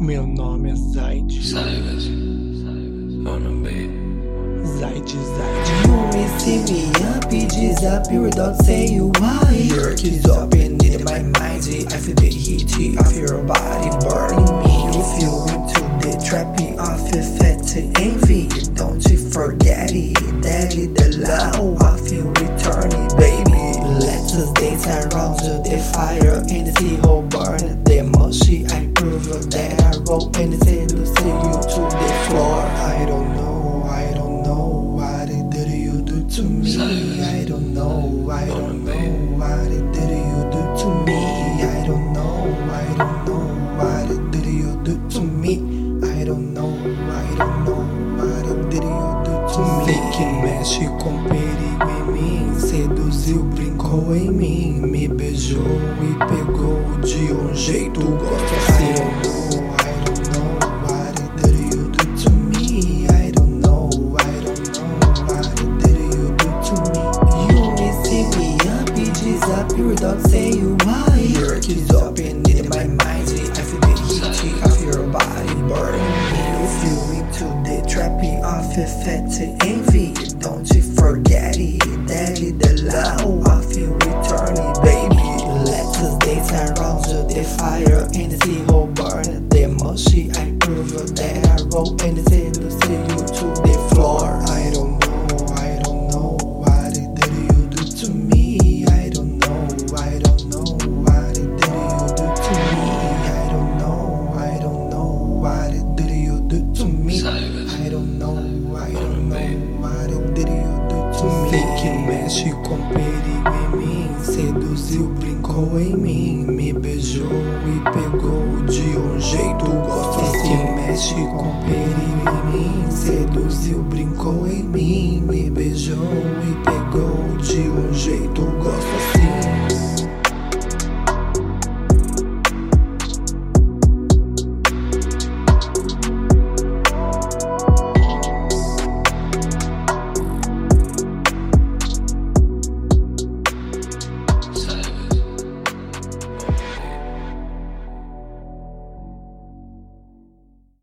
Meu nome é Zayd. Saivas. On a beat. Zayd, Zayd. You receive me up, it is up, you don't say you why. Your kids open in my mind, I feel the heat of your body burning me. If you into the trap, me off your fat to envy. Don't you forget it, daddy, the love I feel returning, baby. Let us dance around to the fire and the sea hole burn. That I roll and say to see you to the floor. I don't know, I don't know what did you do to me. I don't know, I don't know what did you do to me. I don't know, I don't know what did you do to me. I don't know, I don't know what did you do to me. Sei que mexe com perigo em mim, seduziu, brincou em mim, me beijou e pegou de um jeito gosto disappear without saying why. Your keys open in my mind, I feel the heat of your body burning you into the trappy of your fat envy, don't you forget it. Is the love of you returning, baby. Let us dance around the fire and see how burn the moshi. I prove that I roll and say to Sei que mexe com perigo em mim, seduziu, brincou em mim, me beijou e pegou de um jeito gosto Sei que mexe com perigo em mim, seduziu, brincou em mim, me beijou e pegou